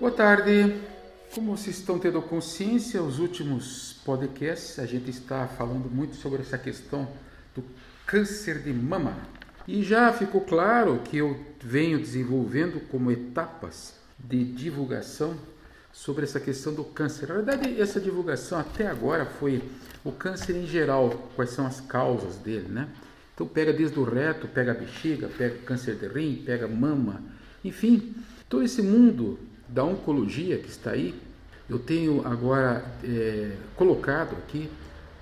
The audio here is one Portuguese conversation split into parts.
Boa tarde. Como vocês estão tendo consciência, os últimos podcasts a gente está falando muito sobre essa questão do câncer de mama. E já ficou claro que eu venho desenvolvendo como etapas de divulgação sobre essa questão do câncer. Na verdade, essa divulgação até agora foi o câncer em geral, quais são as causas dele, né? Então pega desde o reto, pega a bexiga, pega câncer de rim, pega mama, enfim, todo esse mundo da oncologia que está aí, eu tenho agora é, colocado aqui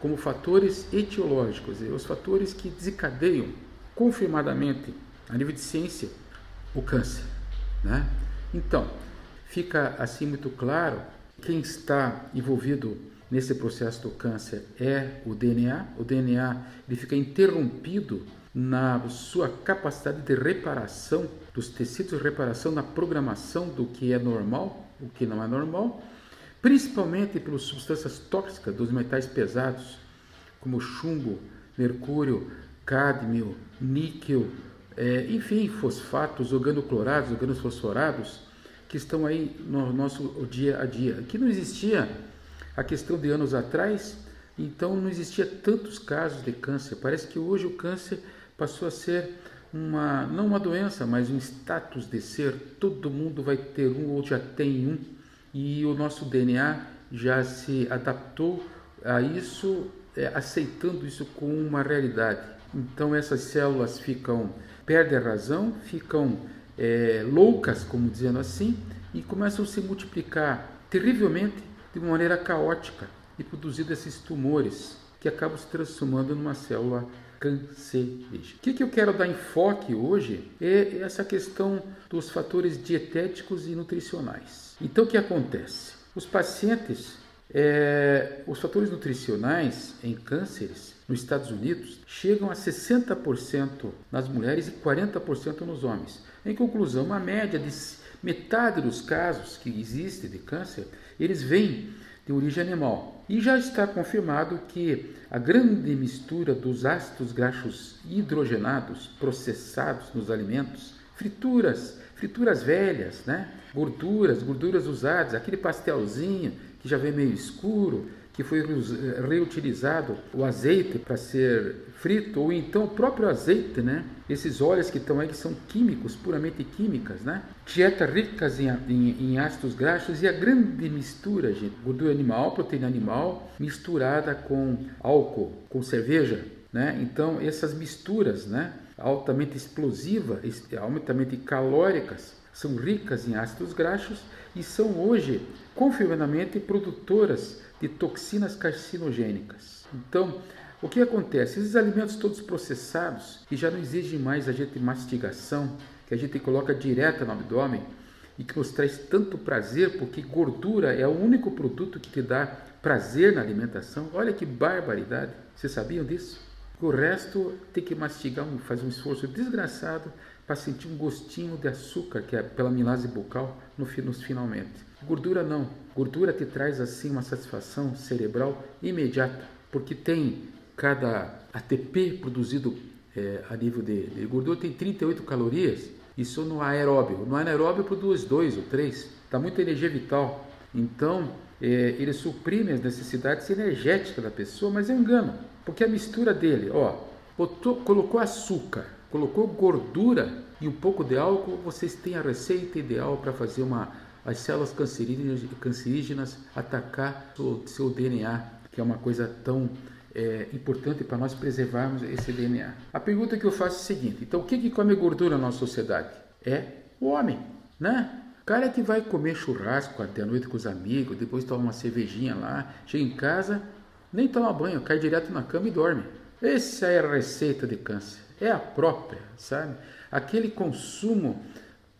como fatores etiológicos, os fatores que desencadeiam confirmadamente, a nível de ciência, o câncer. Né? Então, fica assim muito claro quem está envolvido nesse processo do câncer é o DNA. O DNA ele fica interrompido na sua capacidade de reparação dos tecidos, de reparação na programação do que é normal, o que não é normal, principalmente pelas substâncias tóxicas dos metais pesados, como chumbo, mercúrio, cádmio, níquel, é, enfim, fosfatos, organoclorados, organofosforados, que estão aí no nosso dia a dia. Que não existia a questão de anos atrás, então não existia tantos casos de câncer. Parece que hoje o câncer passou a ser uma não uma doença, mas um status de ser. Todo mundo vai ter um ou já tem um e o nosso DNA já se adaptou a isso, é, aceitando isso como uma realidade. Então essas células ficam perdem a razão, ficam é, loucas, como dizendo assim, e começam a se multiplicar terrivelmente de maneira caótica e produzindo esses tumores que acabam se transformando numa célula cancerígena. O que, que eu quero dar enfoque hoje é essa questão dos fatores dietéticos e nutricionais. Então, o que acontece? Os pacientes, é, os fatores nutricionais em cânceres nos Estados Unidos chegam a 60% nas mulheres e 40% nos homens. Em conclusão, uma média de metade dos casos que existem de câncer, eles vêm de origem animal. E já está confirmado que a grande mistura dos ácidos graxos hidrogenados processados nos alimentos, frituras, frituras velhas, né? gorduras, gorduras usadas, aquele pastelzinho que já vem meio escuro, que foi reutilizado o azeite para ser frito, ou então o próprio azeite, né? Esses óleos que estão aí que são químicos, puramente químicas, né? Dieta ricas em, em, em, ácidos graxos e a grande mistura, gente, gordura animal, proteína animal, misturada com álcool, com cerveja, né? Então essas misturas, né? Altamente explosivas, altamente calóricas, são ricas em ácidos graxos e são hoje confirmadamente produtoras de toxinas carcinogênicas. Então, o que acontece? Esses alimentos todos processados, que já não exigem mais a gente mastigação, que a gente coloca direto no abdômen e que nos traz tanto prazer, porque gordura é o único produto que te dá prazer na alimentação. Olha que barbaridade! Vocês sabiam disso? O resto tem que mastigar, fazer um esforço desgraçado para sentir um gostinho de açúcar, que é pela milase bucal, no, nos finalmente. Gordura não. Gordura te traz assim uma satisfação cerebral imediata, porque tem cada ATP produzido é, a nível de, de, gordura tem 38 calorias. Isso no aeróbio. No anaeróbio produz 2 ou 3. Dá muita energia vital. Então, é, ele suprime as necessidades energéticas da pessoa, mas é um engano. Porque a mistura dele, ó, botou, colocou açúcar, colocou gordura e um pouco de álcool, vocês têm a receita ideal para fazer uma as células cancerígenas, cancerígenas atacar o seu DNA, que é uma coisa tão é, importante para nós preservarmos esse DNA. A pergunta que eu faço é a seguinte: então o que, que come gordura na nossa sociedade? É o homem, né? Cara que vai comer churrasco até a noite com os amigos, depois toma uma cervejinha lá, chega em casa, nem toma banho, cai direto na cama e dorme. Essa é a receita de câncer, é a própria, sabe? Aquele consumo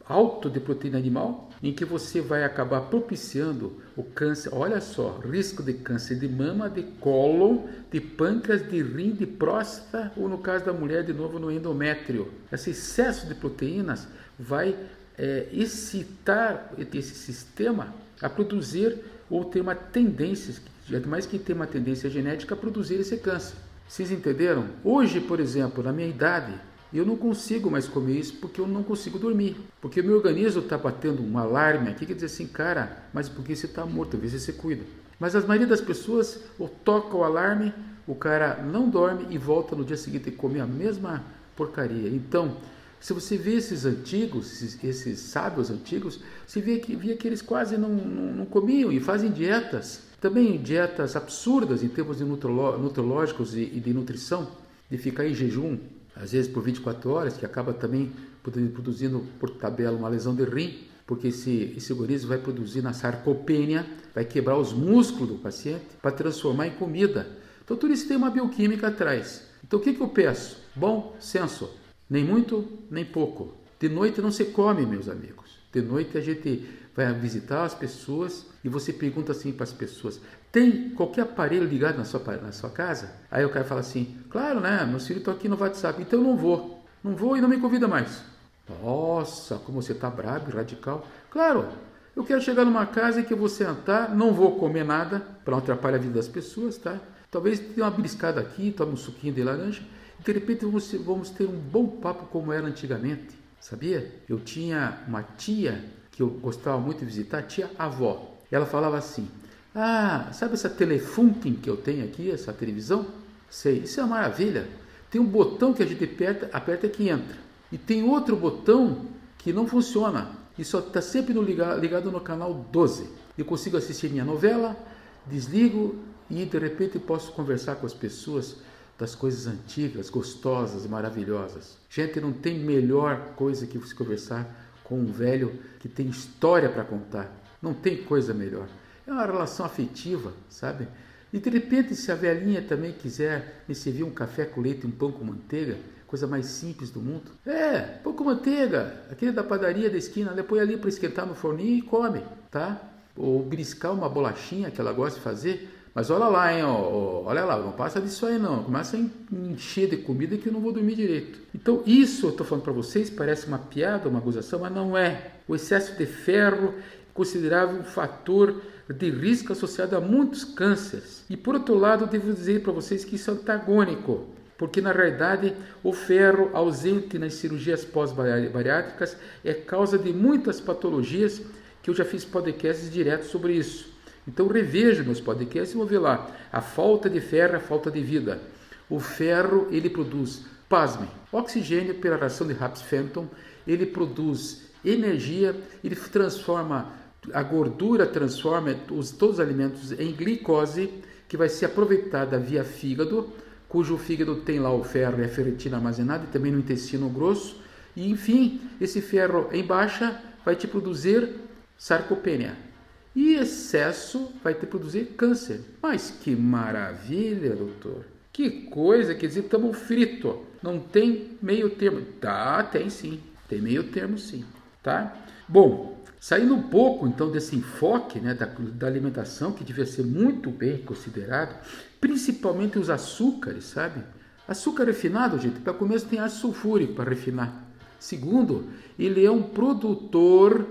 alto de proteína animal, em que você vai acabar propiciando o câncer, olha só, risco de câncer de mama, de cólon, de pâncreas, de rim, de próstata, ou no caso da mulher, de novo, no endométrio. Esse excesso de proteínas vai é, excitar esse sistema a produzir ou ter uma tendência, mais que ter uma tendência genética a produzir esse câncer. Vocês entenderam? Hoje, por exemplo, na minha idade, eu não consigo mais comer isso porque eu não consigo dormir. Porque o meu organismo está batendo um alarme aqui que diz assim, cara, mas por que você está morto? Às vezes você cuida. Mas a maioria das pessoas toca o alarme, o cara não dorme e volta no dia seguinte e come a mesma porcaria. Então, se você vê esses antigos, esses, esses sábios antigos, você vê que, via que eles quase não, não, não, comiam e fazem dietas. Também dietas absurdas em termos de nutrológicos e, de nutrição, de ficar em jejum, às vezes por 24 horas, que acaba também produzindo por tabela uma lesão de rim, porque esse, esse organismo vai produzir na sarcopenia, vai quebrar os músculos do paciente para transformar em comida. Então tudo isso tem uma bioquímica atrás. Então o que, que eu peço? Bom senso, nem muito, nem pouco. De noite não se come, meus amigos. De noite a gente vai visitar as pessoas e você pergunta assim para as pessoas: tem qualquer aparelho ligado na sua, na sua casa? Aí o cara fala assim: claro, né? Meus filhos estão aqui no WhatsApp, então eu não vou. Não vou e não me convida mais. Nossa, como você está brabo e radical. Claro, eu quero chegar numa casa em que eu vou sentar, não vou comer nada para não atrapalhar a vida das pessoas, tá? Talvez tenha uma beliscada aqui, tome um suquinho de laranja de repente vamos ter um bom papo como era antigamente, sabia? Eu tinha uma tia que eu gostava muito de visitar, tia avó. Ela falava assim: Ah, sabe essa telefunken que eu tenho aqui, essa televisão? Sei, isso é uma maravilha. Tem um botão que a gente aperta, aperta que entra. E tem outro botão que não funciona. E só está sempre no ligado, ligado no canal 12. Eu consigo assistir minha novela, desligo e de repente posso conversar com as pessoas das coisas antigas, gostosas, maravilhosas. Gente, não tem melhor coisa que você conversar com um velho que tem história para contar. Não tem coisa melhor. É uma relação afetiva, sabe? E de repente, se a velhinha também quiser me servir um café com leite e um pão com manteiga, coisa mais simples do mundo. É, pão com manteiga, aquele da padaria da esquina, ela põe ali para esquentar no forninho e come, tá? Ou briscar uma bolachinha que ela gosta de fazer, mas olha lá, hein, ó, olha lá, não passa disso aí não. Começa a encher de comida que eu não vou dormir direito. Então, isso eu estou falando para vocês, parece uma piada, uma acusação, mas não é. O excesso de ferro é considerado um fator de risco associado a muitos cânceres. E por outro lado, devo dizer para vocês que isso é antagônico, porque na realidade o ferro ausente nas cirurgias pós-bariátricas é causa de muitas patologias que eu já fiz podcasts direto sobre isso. Então reveja meus podcasts e vou ver lá. A falta de ferro, a falta de vida. O ferro, ele produz, pasme, oxigênio pela ração de Raps-Fenton, ele produz energia, ele transforma, a gordura transforma os, todos os alimentos em glicose, que vai ser aproveitada via fígado, cujo fígado tem lá o ferro e a ferritina armazenada e também no intestino grosso. E enfim, esse ferro em baixa vai te produzir sarcopenia, e excesso vai te produzir câncer. Mas que maravilha, doutor. Que coisa, quer dizer, estamos frito. Não tem meio termo. Tá, tem sim. Tem meio termo sim, tá? Bom, saindo um pouco então desse enfoque né, da, da alimentação, que devia ser muito bem considerado, principalmente os açúcares, sabe? Açúcar refinado, gente, para começo tem ácido sulfúrico para refinar. Segundo, ele é um produtor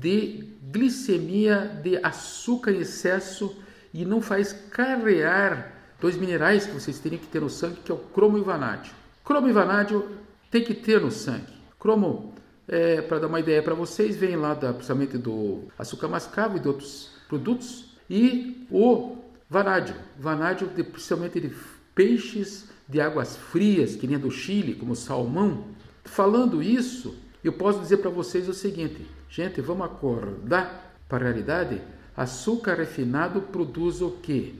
de glicemia de açúcar em excesso e não faz carrear dois minerais que vocês teriam que ter no sangue, que é o cromo e o vanádio. Cromo e vanádio tem que ter no sangue. Cromo, é, para dar uma ideia para vocês, vem lá da, principalmente do açúcar mascavo e de outros produtos. E o vanádio, vanádio de, principalmente de peixes de águas frias, que nem do Chile, como salmão. Falando isso, eu posso dizer para vocês o seguinte: gente, vamos acordar para a realidade. Açúcar refinado produz o quê?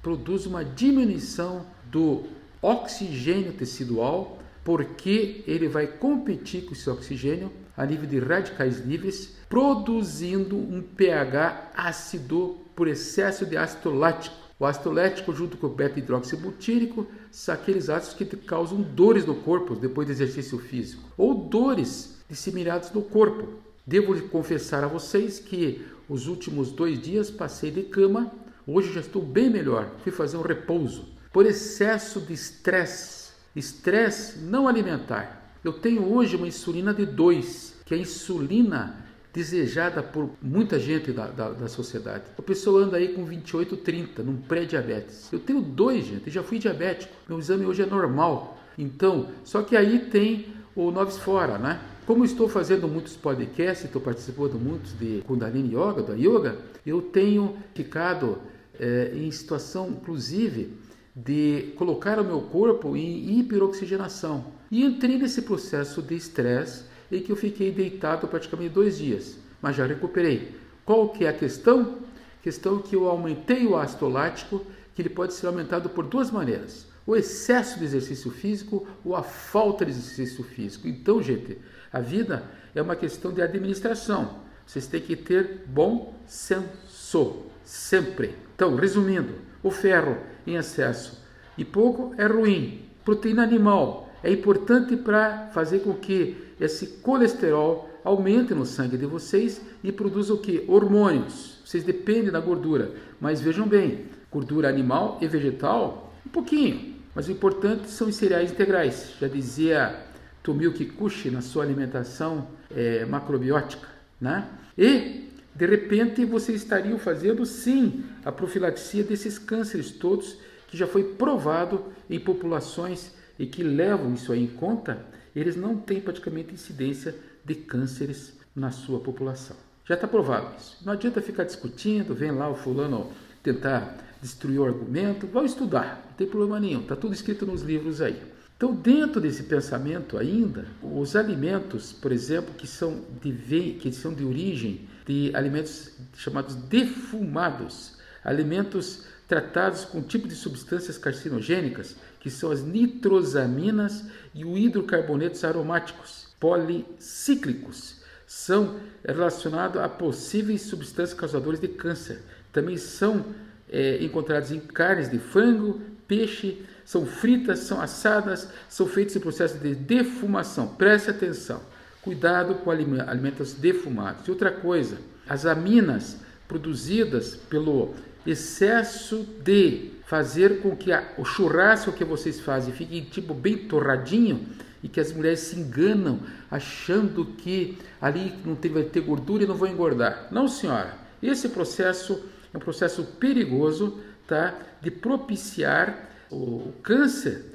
Produz uma diminuição do oxigênio tecidual, porque ele vai competir com esse oxigênio a nível de radicais livres, produzindo um pH ácido por excesso de ácido lático. O ácido lático, junto com o beta-hidroxibutírico, são aqueles ácidos que causam dores no corpo depois do exercício físico, ou dores disseminados no corpo. Devo confessar a vocês que os últimos dois dias passei de cama, hoje já estou bem melhor, fui fazer um repouso. Por excesso de estresse, estresse não alimentar. Eu tenho hoje uma insulina de 2, que é a insulina desejada por muita gente da, da, da, sociedade. A pessoa anda aí com 28, 30, num pré-diabetes. Eu tenho dois, gente, já fui diabético. Meu exame hoje é normal. Então, só que aí tem o Noves Fora, né? Como estou fazendo muitos podcasts, estou participando muitos de Kundalini Yoga, da Yoga, eu tenho ficado é, em situação, inclusive, de colocar o meu corpo em hiperoxigenação. E entrei nesse processo de estresse em que eu fiquei deitado praticamente dois dias, mas já recuperei. Qual que é a questão? Questão que eu aumentei o ácido lático, que ele pode ser aumentado por duas maneiras. O excesso de exercício físico ou a falta de exercício físico. Então, gente, a vida é uma questão de administração. Vocês têm que ter bom senso, sempre. Então, resumindo, o ferro em excesso e pouco é ruim. Proteína animal é importante para fazer com que esse colesterol aumente no sangue de vocês e produza o que? Hormônios. Vocês dependem da gordura, mas vejam bem, gordura animal e vegetal, um pouquinho, mas o importante são os cereais integrais. Já dizia Tomio Kikuchi na sua alimentação é, macrobiótica, né? E de repente vocês estariam fazendo sim a profilaxia desses cânceres todos que já foi provado em populações e que levam isso aí em conta, eles não têm praticamente incidência de cânceres na sua população. Já está provado isso. Não adianta ficar discutindo, vem lá o fulano tentar destruir o argumento, vão estudar, não tem problema nenhum, está tudo escrito nos livros aí. Então, dentro desse pensamento ainda, os alimentos, por exemplo, que são de, que são de origem de alimentos chamados defumados, alimentos tratados com um tipo de substâncias carcinogênicas, que são as nitrosaminas e os hidrocarbonetos aromáticos policíclicos, são relacionados a possíveis substâncias causadoras de câncer. Também são é, encontrados em carnes de frango, peixe, são fritas, são assadas, são feitos em processo de defumação. Preste atenção. Cuidado com alimentos defumados. E outra coisa, as aminas produzidas pelo excesso de fazer com que a, o churrasco que vocês fazem fique tipo bem torradinho e que as mulheres se enganam achando que ali não tem, vai ter gordura e não vou engordar. Não, senhora. Esse processo é um processo perigoso tá, de propiciar o câncer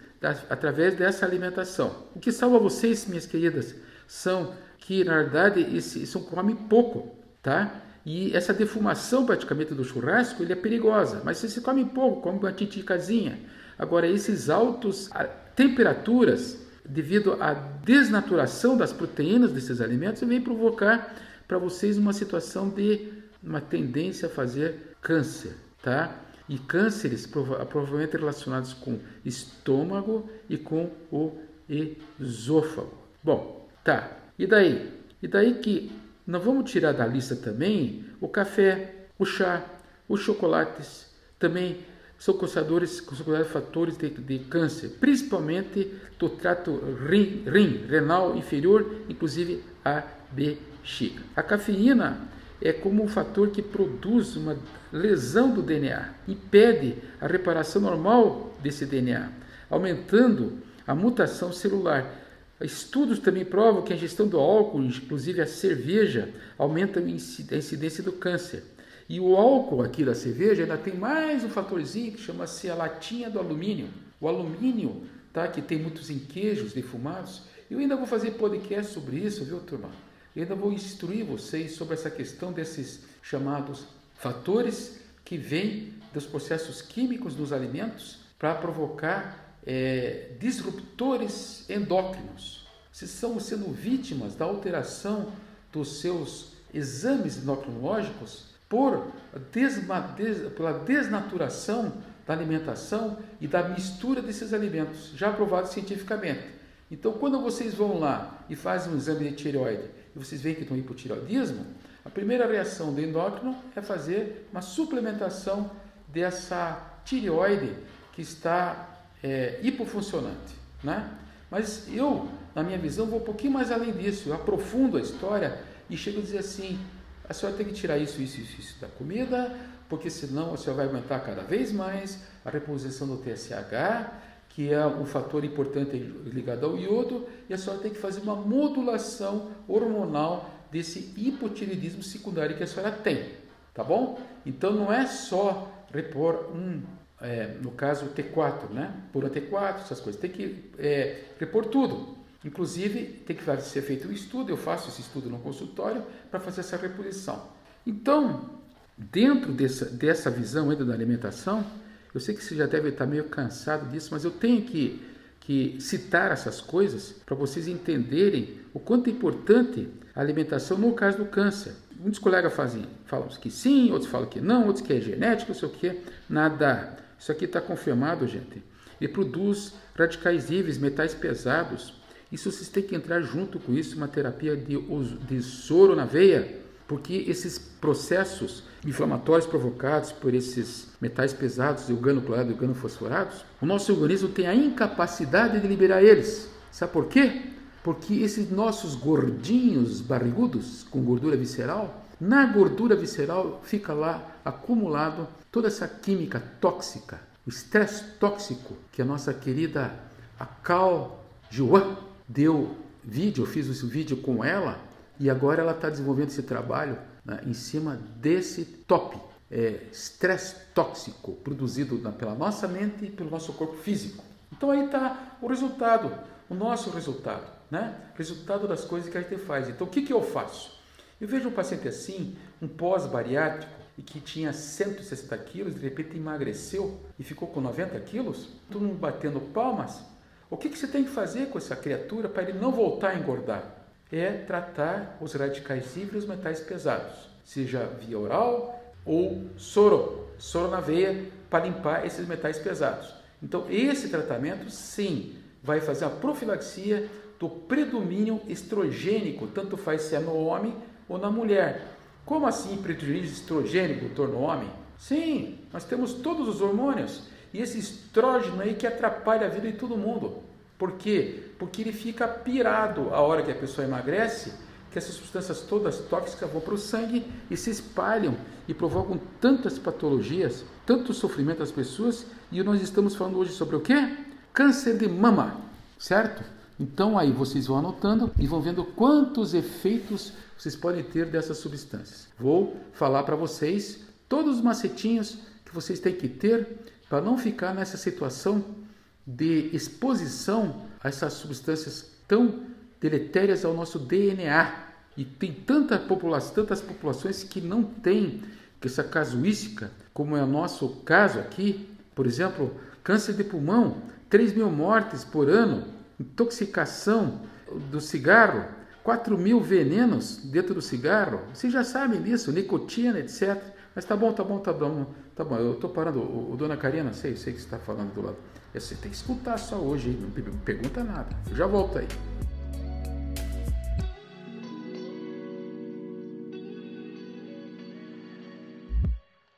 através dessa alimentação. O que salva vocês, minhas queridas, são que na verdade esse, são comem pouco, tá? E essa defumação praticamente do churrasco ele é perigosa. Mas se você come pouco, come uma titicazinha. Agora esses altos temperaturas devido à desnaturação das proteínas desses alimentos vem provocar para vocês uma situação de uma tendência a fazer câncer, tá? E cânceres provavelmente relacionados com estômago e com o esôfago. Bom, tá. E daí? E daí que não vamos tirar da lista também o café, o chá, os chocolates, também são considerados, considerados fatores de, de, câncer, principalmente do trato rim, rim, renal inferior, inclusive a bexiga. A cafeína é como um fator que produz uma lesão do DNA, impede a reparação normal desse DNA, aumentando a mutação celular. Estudos também provam que a ingestão do álcool, inclusive a cerveja, aumenta a incidência do câncer. E o álcool aqui da cerveja ainda tem mais um fatorzinho que chama-se a latinha do alumínio. O alumínio, tá, que tem muitos em queijos defumados. Eu ainda vou fazer podcast sobre isso, viu, turma? Eu ainda vou instruir vocês sobre essa questão desses chamados fatores que vêm dos processos químicos nos alimentos para provocar é, disruptores endócrinos. Vocês estão sendo vítimas da alteração dos seus exames endocrinológicos por desma, des, pela desnaturação da alimentação e da mistura desses alimentos, já aprovado cientificamente. Então, quando vocês vão lá e fazem um exame de tireoide e vocês veem que estão hipotireoidismo, a primeira reação do endócrino é fazer uma suplementação dessa tireoide que está é, hipofuncionante. Né? Mas eu, na minha visão, vou um pouquinho mais além disso. Eu aprofundo a história e chego a dizer assim: a senhora tem que tirar isso, isso, isso, isso da comida, porque senão a senhora vai aumentar cada vez mais a reposição do TSH, que é um fator importante ligado ao iodo, e a senhora tem que fazer uma modulação hormonal desse hipotireoidismo secundário que a senhora tem, tá bom? Então não é só repor um, é, no caso T4, né? Por um T4, essas coisas, tem que é, repor tudo. Inclusive, tem que ser feito um estudo, eu faço esse estudo no consultório para fazer essa reposição. Então, dentro dessa, dessa visão ainda da alimentação, eu sei que você já deve estar meio cansado disso, mas eu tenho que, que citar essas coisas para vocês entenderem o quanto é importante a alimentação no caso do câncer. Muitos colegas fazem, falam que sim, outros falam que não, outros que é genético, não sei o que, nada. Isso aqui está confirmado, gente. Ele produz radicais livres, metais pesados. Isso vocês têm que entrar junto com isso, uma terapia de, de soro na veia, porque esses processos inflamatórios provocados por esses metais pesados, o clorado e o fosforados, o nosso organismo tem a incapacidade de liberar eles. Sabe por quê? Porque esses nossos gordinhos barrigudos com gordura visceral, na gordura visceral fica lá acumulado toda essa química tóxica, o estresse tóxico que a nossa querida Akal Juan deu vídeo, eu fiz esse vídeo com ela e agora ela está desenvolvendo esse trabalho né, em cima desse top, é, estresse tóxico produzido na, pela nossa mente e pelo nosso corpo físico. Então aí está o resultado, o nosso resultado, né? Resultado das coisas que a gente faz. Então o que, que eu faço? Eu vejo um paciente assim, um pós-bariátrico, e que tinha 160 quilos, de repente emagreceu e ficou com 90 quilos, todo mundo batendo palmas. O que, que você tem que fazer com essa criatura para ele não voltar a engordar? É tratar os radicais livres e os metais pesados, seja via oral ou soro, soro na veia, para limpar esses metais pesados. Então, esse tratamento, sim, vai fazer a profilaxia do predomínio estrogênico, tanto faz se é no homem ou na mulher. Como assim prejuízo estrogênico torna o homem? Sim, nós temos todos os hormônios e esse estrógeno aí que atrapalha a vida de todo mundo. Por quê? Porque ele fica pirado a hora que a pessoa emagrece, que essas substâncias todas tóxicas vão para o sangue e se espalham e provocam tantas patologias, tanto sofrimento às pessoas. E nós estamos falando hoje sobre o quê? Câncer de mama, certo? Então aí vocês vão anotando e vão vendo quantos efeitos vocês podem ter dessas substâncias. Vou falar para vocês todos os macetinhos que vocês têm que ter para não ficar nessa situação de exposição a essas substâncias tão deletérias ao nosso DNA. E tem tanta população, tantas populações que não têm essa casuística, como é o nosso caso aqui. Por exemplo, câncer de pulmão, 3 mil mortes por ano, intoxicação do cigarro, 4 mil venenos dentro do cigarro. Vocês já sabem disso, nicotina, etc. Mas tá bom, tá bom, tá bom, tá bom. Eu tô parando. O, o dona Karina, sei, sei que está falando do lado. Você tem que escutar só hoje, não pergunta nada. Eu já volto aí.